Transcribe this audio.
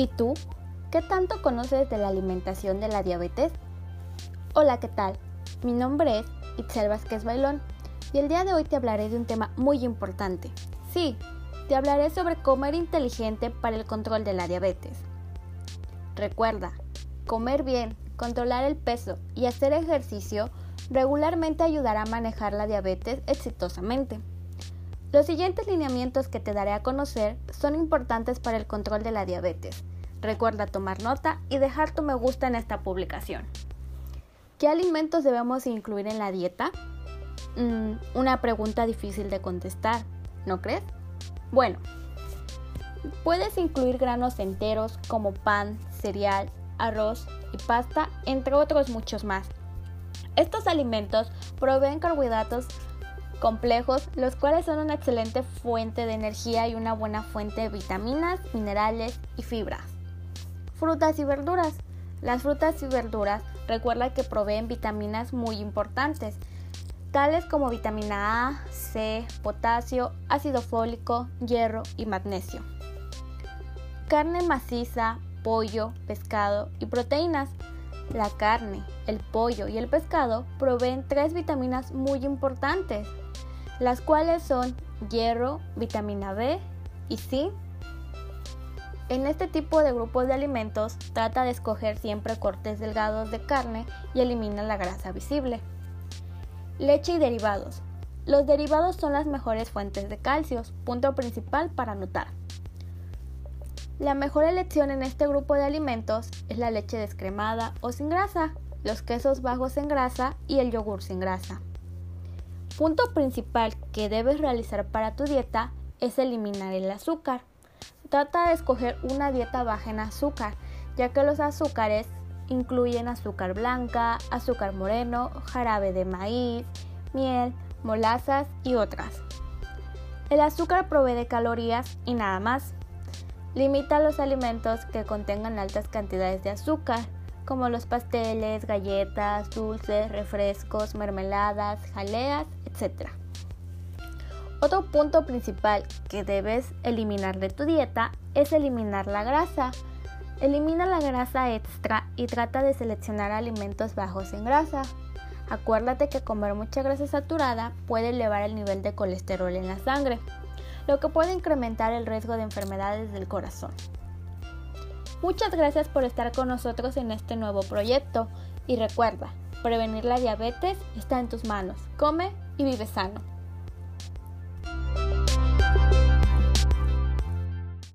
¿Y tú? ¿Qué tanto conoces de la alimentación de la diabetes? Hola, ¿qué tal? Mi nombre es Itzel Vázquez Bailón y el día de hoy te hablaré de un tema muy importante. Sí, te hablaré sobre comer inteligente para el control de la diabetes. Recuerda, comer bien, controlar el peso y hacer ejercicio regularmente ayudará a manejar la diabetes exitosamente. Los siguientes lineamientos que te daré a conocer son importantes para el control de la diabetes. Recuerda tomar nota y dejar tu me gusta en esta publicación. ¿Qué alimentos debemos incluir en la dieta? Mm, una pregunta difícil de contestar, ¿no crees? Bueno, puedes incluir granos enteros como pan, cereal, arroz y pasta, entre otros muchos más. Estos alimentos proveen carbohidratos complejos, los cuales son una excelente fuente de energía y una buena fuente de vitaminas, minerales y fibras. Frutas y verduras. Las frutas y verduras recuerda que proveen vitaminas muy importantes, tales como vitamina A, C, potasio, ácido fólico, hierro y magnesio. Carne maciza, pollo, pescado y proteínas. La carne, el pollo y el pescado proveen tres vitaminas muy importantes, las cuales son hierro, vitamina B y C en este tipo de grupos de alimentos trata de escoger siempre cortes delgados de carne y elimina la grasa visible. Leche y derivados. Los derivados son las mejores fuentes de calcio, punto principal para notar. La mejor elección en este grupo de alimentos es la leche descremada o sin grasa, los quesos bajos en grasa y el yogur sin grasa. Punto principal que debes realizar para tu dieta es eliminar el azúcar. Trata de escoger una dieta baja en azúcar, ya que los azúcares incluyen azúcar blanca, azúcar moreno, jarabe de maíz, miel, molazas y otras. El azúcar provee de calorías y nada más. Limita los alimentos que contengan altas cantidades de azúcar, como los pasteles, galletas, dulces, refrescos, mermeladas, jaleas, etc. Otro punto principal que debes eliminar de tu dieta es eliminar la grasa. Elimina la grasa extra y trata de seleccionar alimentos bajos en grasa. Acuérdate que comer mucha grasa saturada puede elevar el nivel de colesterol en la sangre, lo que puede incrementar el riesgo de enfermedades del corazón. Muchas gracias por estar con nosotros en este nuevo proyecto y recuerda, prevenir la diabetes está en tus manos. Come y vive sano.